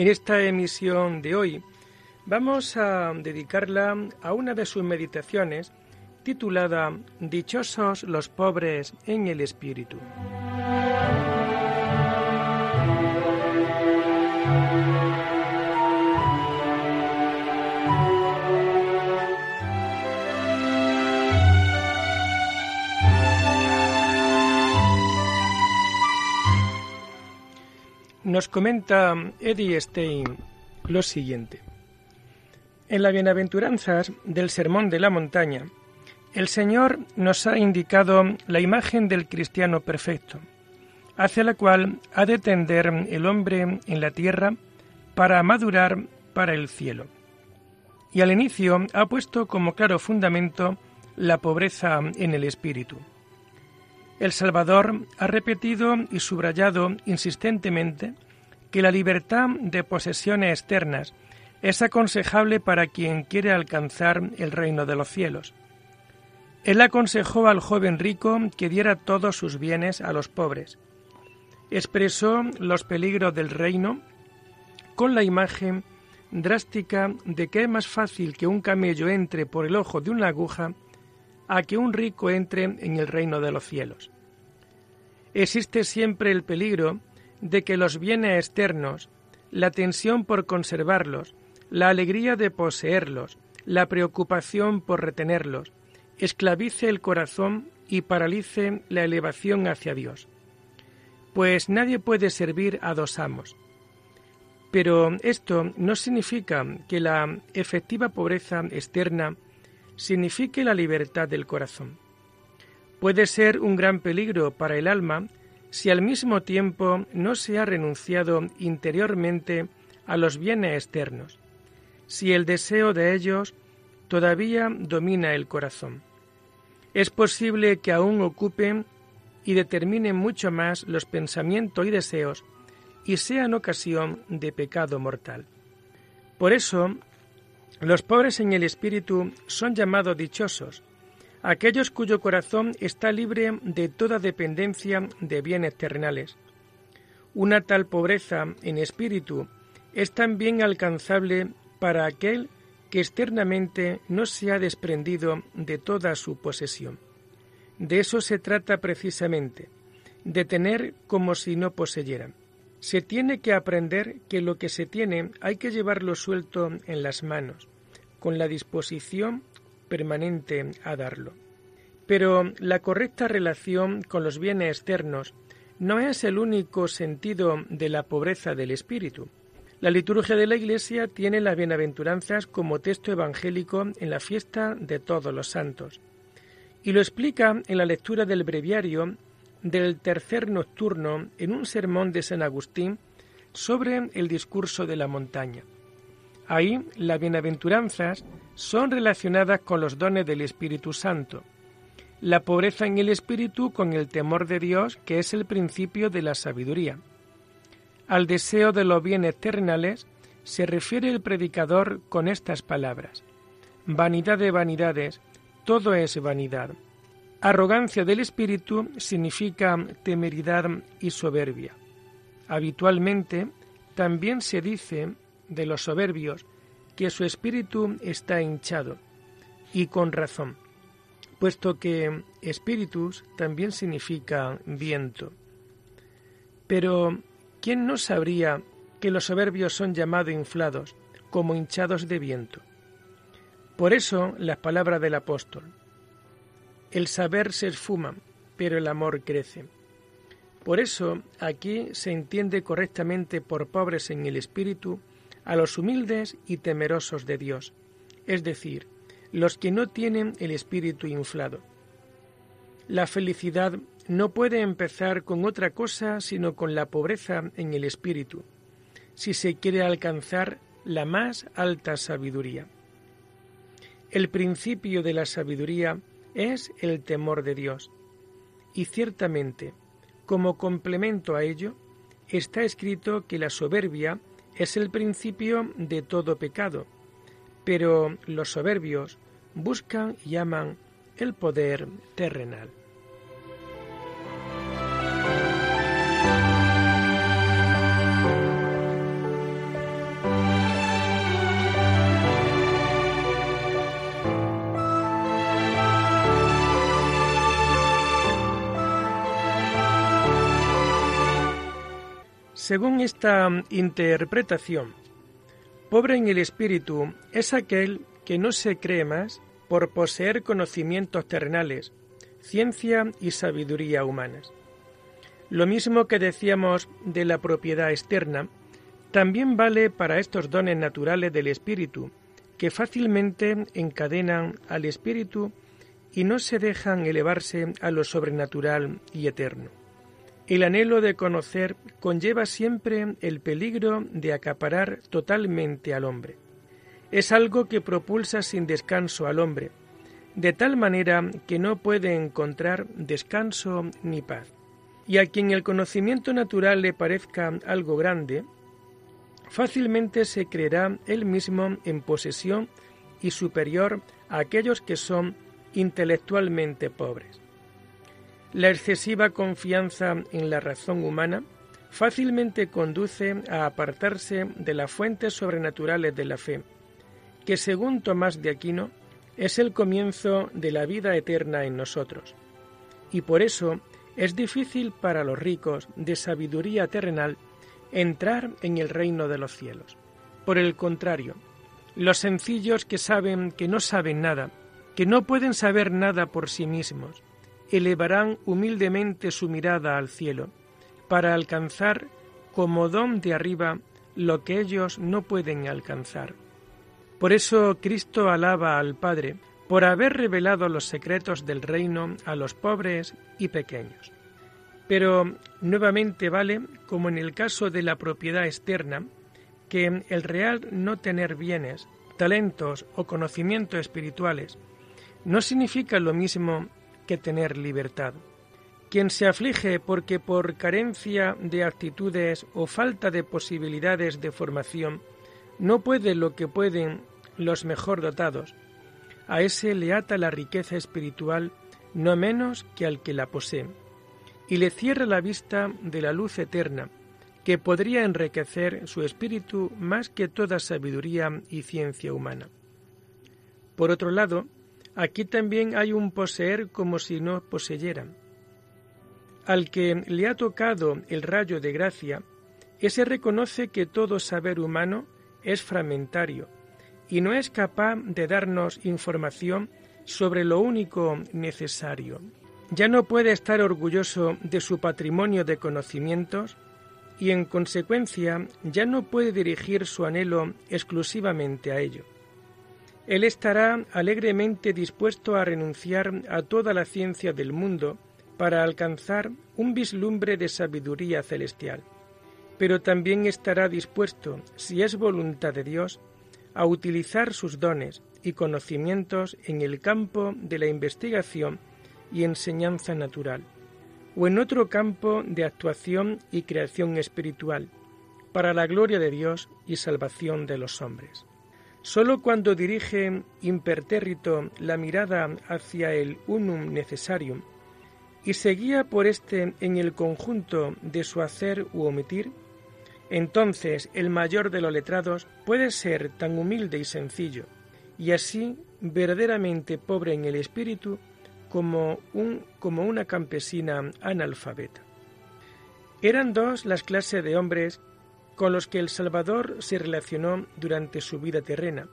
En esta emisión de hoy vamos a dedicarla a una de sus meditaciones titulada Dichosos los pobres en el Espíritu. Nos comenta Eddie Stein lo siguiente. En las bienaventuranzas del Sermón de la Montaña, el Señor nos ha indicado la imagen del cristiano perfecto, hacia la cual ha de tender el hombre en la tierra para madurar para el cielo. Y al inicio ha puesto como claro fundamento la pobreza en el espíritu. El Salvador ha repetido y subrayado insistentemente que la libertad de posesiones externas es aconsejable para quien quiere alcanzar el reino de los cielos. Él aconsejó al joven rico que diera todos sus bienes a los pobres. Expresó los peligros del reino con la imagen drástica de que es más fácil que un camello entre por el ojo de una aguja a que un rico entre en el reino de los cielos. Existe siempre el peligro de que los bienes externos, la tensión por conservarlos, la alegría de poseerlos, la preocupación por retenerlos, esclavice el corazón y paralice la elevación hacia Dios. Pues nadie puede servir a dos amos. Pero esto no significa que la efectiva pobreza externa signifique la libertad del corazón. Puede ser un gran peligro para el alma si al mismo tiempo no se ha renunciado interiormente a los bienes externos, si el deseo de ellos todavía domina el corazón. Es posible que aún ocupen y determinen mucho más los pensamientos y deseos y sean ocasión de pecado mortal. Por eso, los pobres en el espíritu son llamados dichosos, aquellos cuyo corazón está libre de toda dependencia de bienes terrenales. Una tal pobreza en espíritu es también alcanzable para aquel que externamente no se ha desprendido de toda su posesión. De eso se trata precisamente, de tener como si no poseyera. Se tiene que aprender que lo que se tiene hay que llevarlo suelto en las manos, con la disposición permanente a darlo. Pero la correcta relación con los bienes externos no es el único sentido de la pobreza del espíritu. La liturgia de la Iglesia tiene las bienaventuranzas como texto evangélico en la fiesta de todos los santos. Y lo explica en la lectura del breviario del tercer nocturno en un sermón de San Agustín sobre el discurso de la montaña. Ahí las bienaventuranzas son relacionadas con los dones del Espíritu Santo, la pobreza en el espíritu con el temor de Dios, que es el principio de la sabiduría. Al deseo de los bienes terrenales se refiere el predicador con estas palabras. Vanidad de vanidades, todo es vanidad. Arrogancia del espíritu significa temeridad y soberbia. Habitualmente también se dice de los soberbios que su espíritu está hinchado, y con razón, puesto que espíritus también significa viento. Pero, ¿quién no sabría que los soberbios son llamados inflados, como hinchados de viento? Por eso las palabras del apóstol. El saber se esfuma, pero el amor crece. Por eso aquí se entiende correctamente por pobres en el espíritu a los humildes y temerosos de Dios, es decir, los que no tienen el espíritu inflado. La felicidad no puede empezar con otra cosa sino con la pobreza en el espíritu, si se quiere alcanzar la más alta sabiduría. El principio de la sabiduría es el temor de Dios, y ciertamente, como complemento a ello, está escrito que la soberbia es el principio de todo pecado, pero los soberbios buscan y aman el poder terrenal. Según esta interpretación, pobre en el espíritu es aquel que no se cree más por poseer conocimientos terrenales, ciencia y sabiduría humanas. Lo mismo que decíamos de la propiedad externa, también vale para estos dones naturales del espíritu, que fácilmente encadenan al espíritu y no se dejan elevarse a lo sobrenatural y eterno. El anhelo de conocer conlleva siempre el peligro de acaparar totalmente al hombre. Es algo que propulsa sin descanso al hombre, de tal manera que no puede encontrar descanso ni paz. Y a quien el conocimiento natural le parezca algo grande, fácilmente se creerá él mismo en posesión y superior a aquellos que son intelectualmente pobres. La excesiva confianza en la razón humana fácilmente conduce a apartarse de las fuentes sobrenaturales de la fe, que según Tomás de Aquino es el comienzo de la vida eterna en nosotros. Y por eso es difícil para los ricos de sabiduría terrenal entrar en el reino de los cielos. Por el contrario, los sencillos que saben que no saben nada, que no pueden saber nada por sí mismos, elevarán humildemente su mirada al cielo, para alcanzar como don de arriba lo que ellos no pueden alcanzar. Por eso Cristo alaba al Padre por haber revelado los secretos del reino a los pobres y pequeños. Pero nuevamente vale, como en el caso de la propiedad externa, que el real no tener bienes, talentos o conocimientos espirituales no significa lo mismo que tener libertad. Quien se aflige porque por carencia de actitudes o falta de posibilidades de formación no puede lo que pueden los mejor dotados, a ese le ata la riqueza espiritual no menos que al que la posee, y le cierra la vista de la luz eterna, que podría enriquecer su espíritu más que toda sabiduría y ciencia humana. Por otro lado, Aquí también hay un poseer como si no poseyeran. Al que le ha tocado el rayo de gracia, ese reconoce que todo saber humano es fragmentario y no es capaz de darnos información sobre lo único necesario. Ya no puede estar orgulloso de su patrimonio de conocimientos y en consecuencia ya no puede dirigir su anhelo exclusivamente a ello. Él estará alegremente dispuesto a renunciar a toda la ciencia del mundo para alcanzar un vislumbre de sabiduría celestial, pero también estará dispuesto, si es voluntad de Dios, a utilizar sus dones y conocimientos en el campo de la investigación y enseñanza natural, o en otro campo de actuación y creación espiritual, para la gloria de Dios y salvación de los hombres. Solo cuando dirige impertérrito la mirada hacia el unum necessarium y se guía por éste en el conjunto de su hacer u omitir, entonces el mayor de los letrados puede ser tan humilde y sencillo, y así verdaderamente pobre en el espíritu como, un, como una campesina analfabeta. Eran dos las clases de hombres con los que el Salvador se relacionó durante su vida terrena,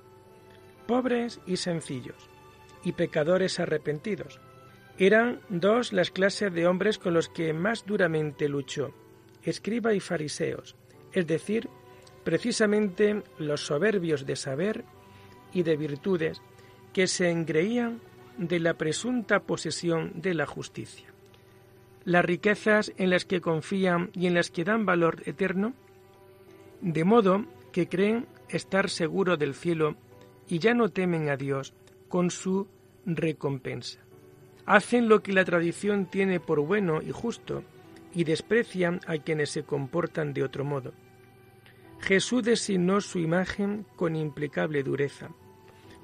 pobres y sencillos, y pecadores arrepentidos. Eran dos las clases de hombres con los que más duramente luchó, escriba y fariseos, es decir, precisamente los soberbios de saber y de virtudes que se engreían de la presunta posesión de la justicia. Las riquezas en las que confían y en las que dan valor eterno de modo que creen estar seguro del cielo y ya no temen a Dios con su recompensa. Hacen lo que la tradición tiene por bueno y justo y desprecian a quienes se comportan de otro modo. Jesús designó su imagen con implicable dureza.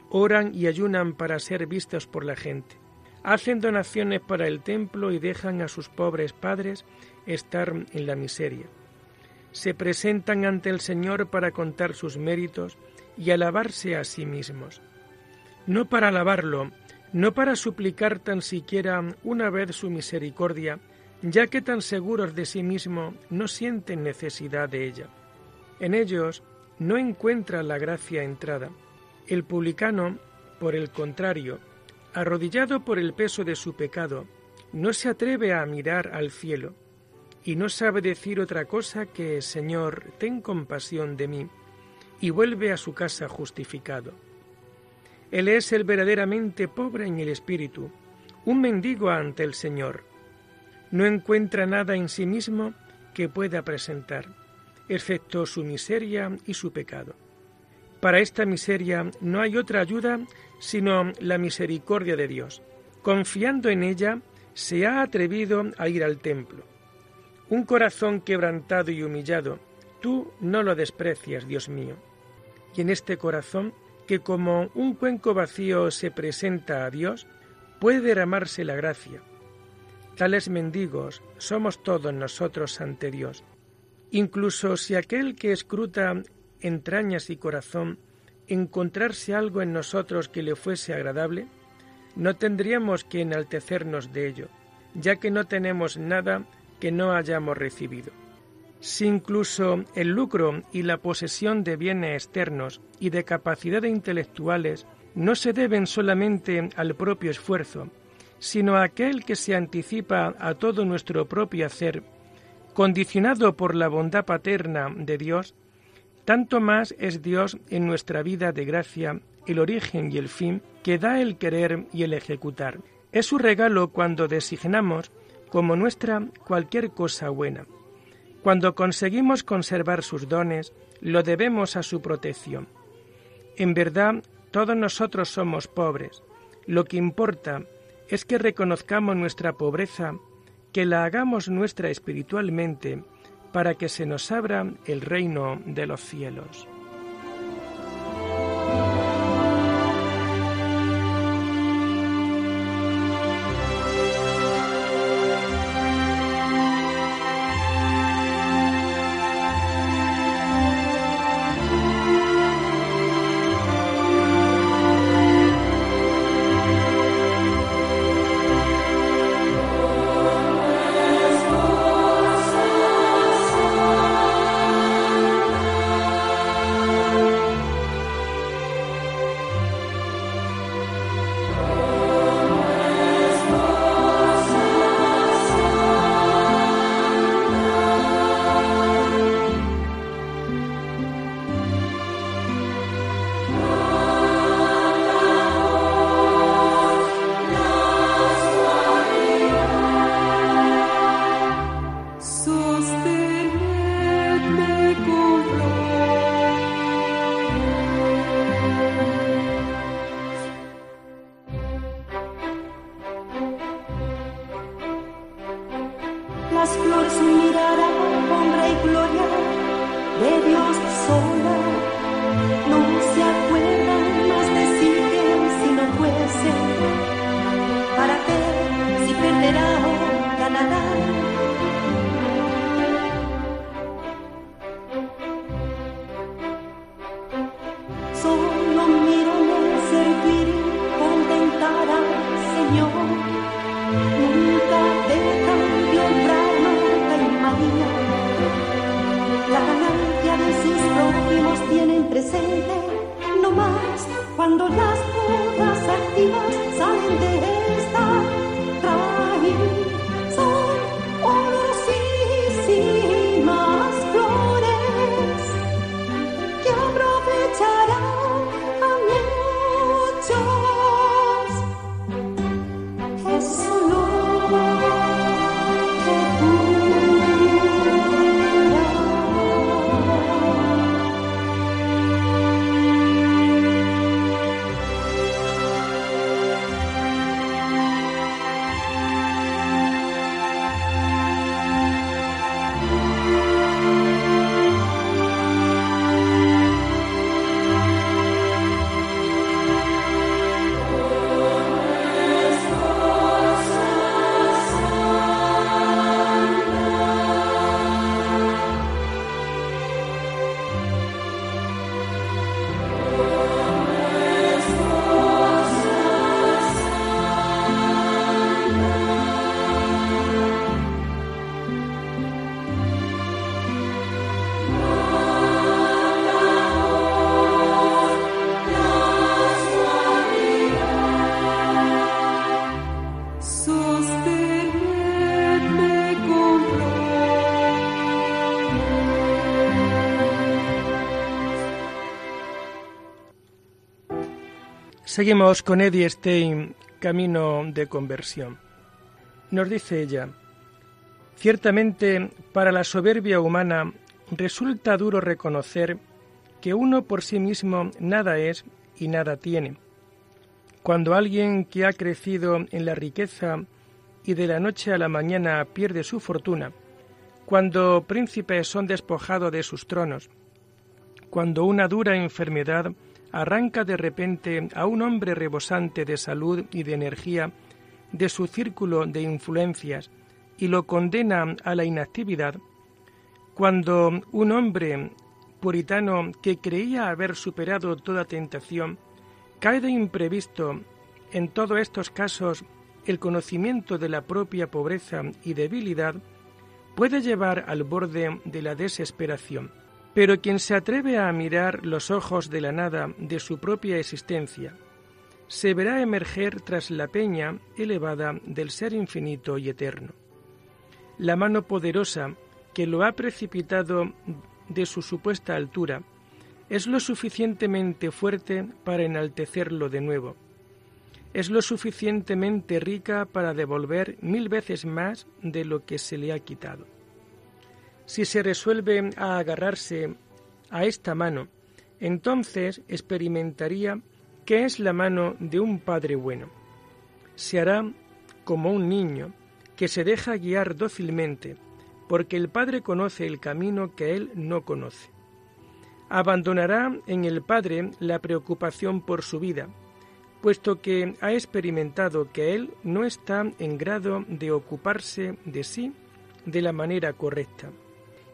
Oran y ayunan para ser vistos por la gente. Hacen donaciones para el templo y dejan a sus pobres padres estar en la miseria. Se presentan ante el Señor para contar sus méritos y alabarse a sí mismos. No para alabarlo, no para suplicar tan siquiera una vez su misericordia, ya que tan seguros de sí mismo no sienten necesidad de ella. En ellos no encuentra la gracia entrada. El publicano, por el contrario, arrodillado por el peso de su pecado, no se atreve a mirar al cielo y no sabe decir otra cosa que Señor, ten compasión de mí, y vuelve a su casa justificado. Él es el verdaderamente pobre en el espíritu, un mendigo ante el Señor. No encuentra nada en sí mismo que pueda presentar, excepto su miseria y su pecado. Para esta miseria no hay otra ayuda sino la misericordia de Dios. Confiando en ella, se ha atrevido a ir al templo. Un corazón quebrantado y humillado, tú no lo desprecias, Dios mío. Y en este corazón que como un cuenco vacío se presenta a Dios, puede derramarse la gracia. Tales mendigos somos todos nosotros ante Dios. Incluso si aquel que escruta entrañas y corazón encontrarse algo en nosotros que le fuese agradable, no tendríamos que enaltecernos de ello, ya que no tenemos nada que no hayamos recibido. Si incluso el lucro y la posesión de bienes externos y de capacidades intelectuales no se deben solamente al propio esfuerzo, sino a aquel que se anticipa a todo nuestro propio hacer, condicionado por la bondad paterna de Dios, tanto más es Dios en nuestra vida de gracia el origen y el fin que da el querer y el ejecutar. Es su regalo cuando designamos como nuestra cualquier cosa buena cuando conseguimos conservar sus dones, lo debemos a su protección. En verdad, todos nosotros somos pobres. Lo que importa es que reconozcamos nuestra pobreza, que la hagamos nuestra espiritualmente, para que se nos abra el reino de los cielos. Seguimos con Eddie Stein, Camino de Conversión. Nos dice ella, ciertamente para la soberbia humana resulta duro reconocer que uno por sí mismo nada es y nada tiene. Cuando alguien que ha crecido en la riqueza y de la noche a la mañana pierde su fortuna, cuando príncipes son despojados de sus tronos, cuando una dura enfermedad arranca de repente a un hombre rebosante de salud y de energía de su círculo de influencias y lo condena a la inactividad, cuando un hombre puritano que creía haber superado toda tentación cae de imprevisto, en todos estos casos el conocimiento de la propia pobreza y debilidad puede llevar al borde de la desesperación. Pero quien se atreve a mirar los ojos de la nada de su propia existencia, se verá emerger tras la peña elevada del ser infinito y eterno. La mano poderosa que lo ha precipitado de su supuesta altura es lo suficientemente fuerte para enaltecerlo de nuevo. Es lo suficientemente rica para devolver mil veces más de lo que se le ha quitado. Si se resuelve a agarrarse a esta mano, entonces experimentaría que es la mano de un Padre bueno. Se hará como un niño que se deja guiar dócilmente, porque el Padre conoce el camino que él no conoce. Abandonará en el Padre la preocupación por su vida, puesto que ha experimentado que él no está en grado de ocuparse de sí de la manera correcta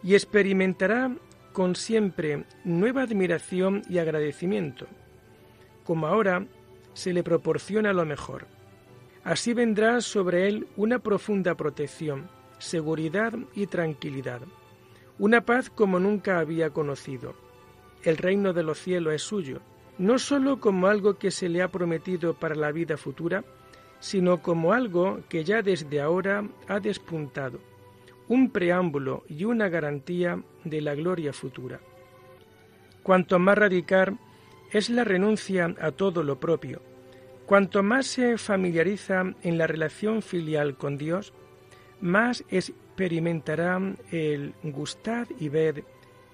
y experimentará con siempre nueva admiración y agradecimiento, como ahora se le proporciona lo mejor. Así vendrá sobre él una profunda protección, seguridad y tranquilidad, una paz como nunca había conocido. El reino de los cielos es suyo, no sólo como algo que se le ha prometido para la vida futura, sino como algo que ya desde ahora ha despuntado un preámbulo y una garantía de la gloria futura. Cuanto más radical es la renuncia a todo lo propio, cuanto más se familiariza en la relación filial con Dios, más experimentará el gustar y ver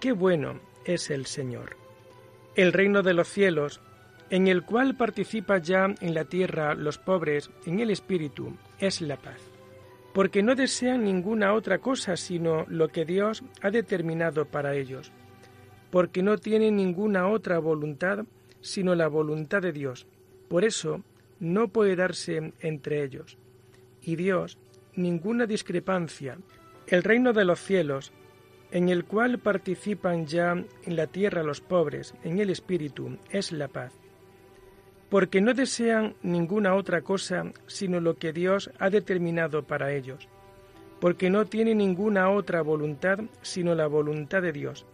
qué bueno es el Señor. El reino de los cielos, en el cual participa ya en la tierra los pobres en el espíritu, es la paz porque no desean ninguna otra cosa sino lo que Dios ha determinado para ellos, porque no tienen ninguna otra voluntad sino la voluntad de Dios. Por eso no puede darse entre ellos. Y Dios ninguna discrepancia. El reino de los cielos, en el cual participan ya en la tierra los pobres, en el Espíritu, es la paz porque no desean ninguna otra cosa sino lo que Dios ha determinado para ellos, porque no tienen ninguna otra voluntad sino la voluntad de Dios.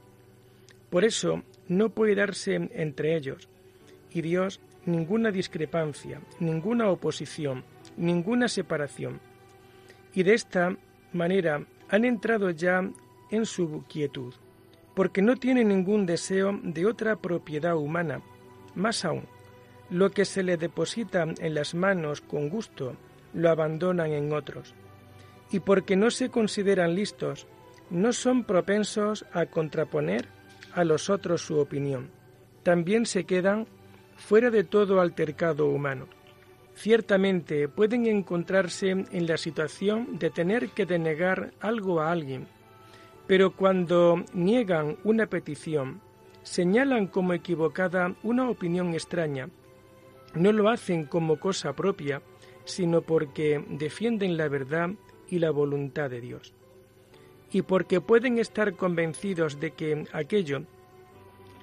Por eso no puede darse entre ellos y Dios ninguna discrepancia, ninguna oposición, ninguna separación. Y de esta manera han entrado ya en su quietud, porque no tienen ningún deseo de otra propiedad humana, más aún, lo que se le deposita en las manos con gusto, lo abandonan en otros. Y porque no se consideran listos, no son propensos a contraponer a los otros su opinión. También se quedan fuera de todo altercado humano. Ciertamente pueden encontrarse en la situación de tener que denegar algo a alguien, pero cuando niegan una petición, señalan como equivocada una opinión extraña no lo hacen como cosa propia, sino porque defienden la verdad y la voluntad de Dios. Y porque pueden estar convencidos de que aquello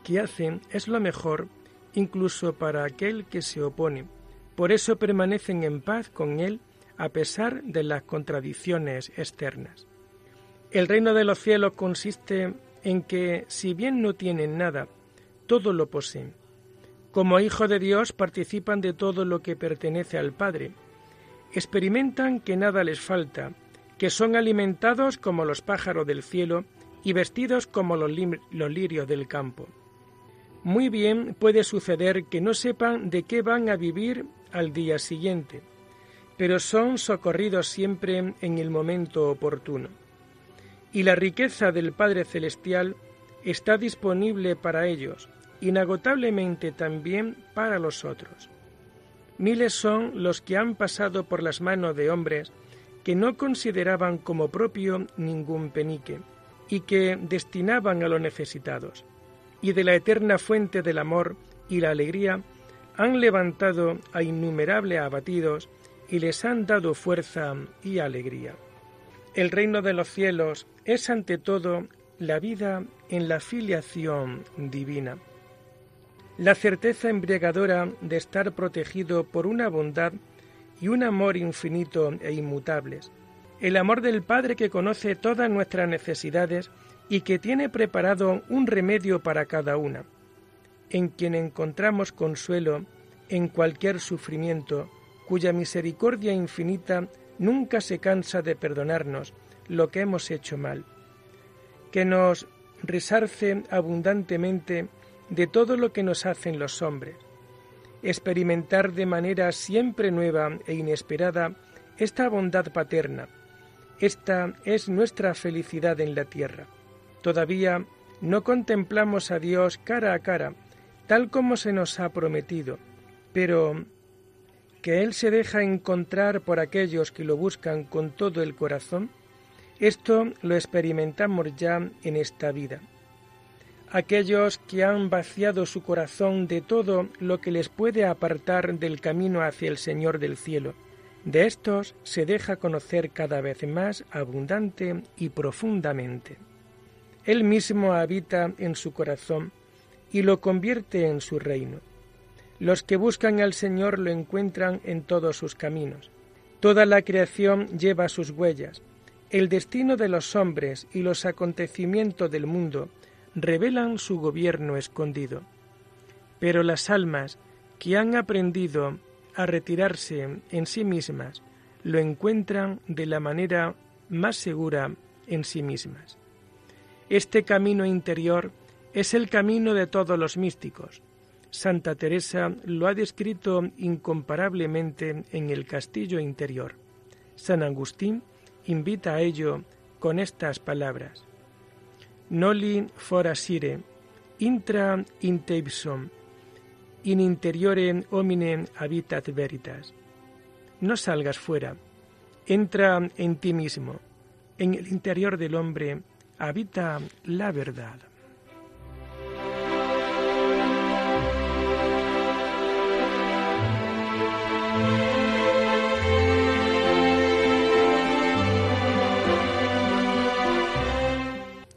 que hacen es lo mejor incluso para aquel que se opone. Por eso permanecen en paz con Él a pesar de las contradicciones externas. El reino de los cielos consiste en que, si bien no tienen nada, todo lo poseen como hijos de Dios participan de todo lo que pertenece al Padre. Experimentan que nada les falta, que son alimentados como los pájaros del cielo y vestidos como los, lirios del campo. muy bien puede suceder que no sepan de qué van a vivir al día siguiente, pero son socorridos siempre en el momento oportuno. Y la riqueza del Padre Celestial está disponible para ellos, inagotablemente también para los otros. Miles son los que han pasado por las manos de hombres que no consideraban como propio ningún penique y que destinaban a los necesitados, y de la eterna fuente del amor y la alegría han levantado a innumerables abatidos y les han dado fuerza y alegría. El reino de los cielos es ante todo la vida en la filiación divina la certeza embriagadora de estar protegido por una bondad y un amor infinito e inmutables, el amor del Padre que conoce todas nuestras necesidades y que tiene preparado un remedio para cada una, en quien encontramos consuelo en cualquier sufrimiento, cuya misericordia infinita nunca se cansa de perdonarnos lo que hemos hecho mal, que nos resarce abundantemente de todo lo que nos hacen los hombres, experimentar de manera siempre nueva e inesperada esta bondad paterna. Esta es nuestra felicidad en la tierra. Todavía no contemplamos a Dios cara a cara, tal como se nos ha prometido, pero que Él se deja encontrar por aquellos que lo buscan con todo el corazón, esto lo experimentamos ya en esta vida aquellos que han vaciado su corazón de todo lo que les puede apartar del camino hacia el Señor del cielo. De estos se deja conocer cada vez más abundante y profundamente. Él mismo habita en su corazón y lo convierte en su reino. Los que buscan al Señor lo encuentran en todos sus caminos. Toda la creación lleva sus huellas. El destino de los hombres y los acontecimientos del mundo revelan su gobierno escondido. Pero las almas que han aprendido a retirarse en sí mismas lo encuentran de la manera más segura en sí mismas. Este camino interior es el camino de todos los místicos. Santa Teresa lo ha descrito incomparablemente en el castillo interior. San Agustín invita a ello con estas palabras noli forasire, intra in in interiore homine habitat veritas. No salgas fuera, entra en ti mismo, en el interior del hombre habita la verdad.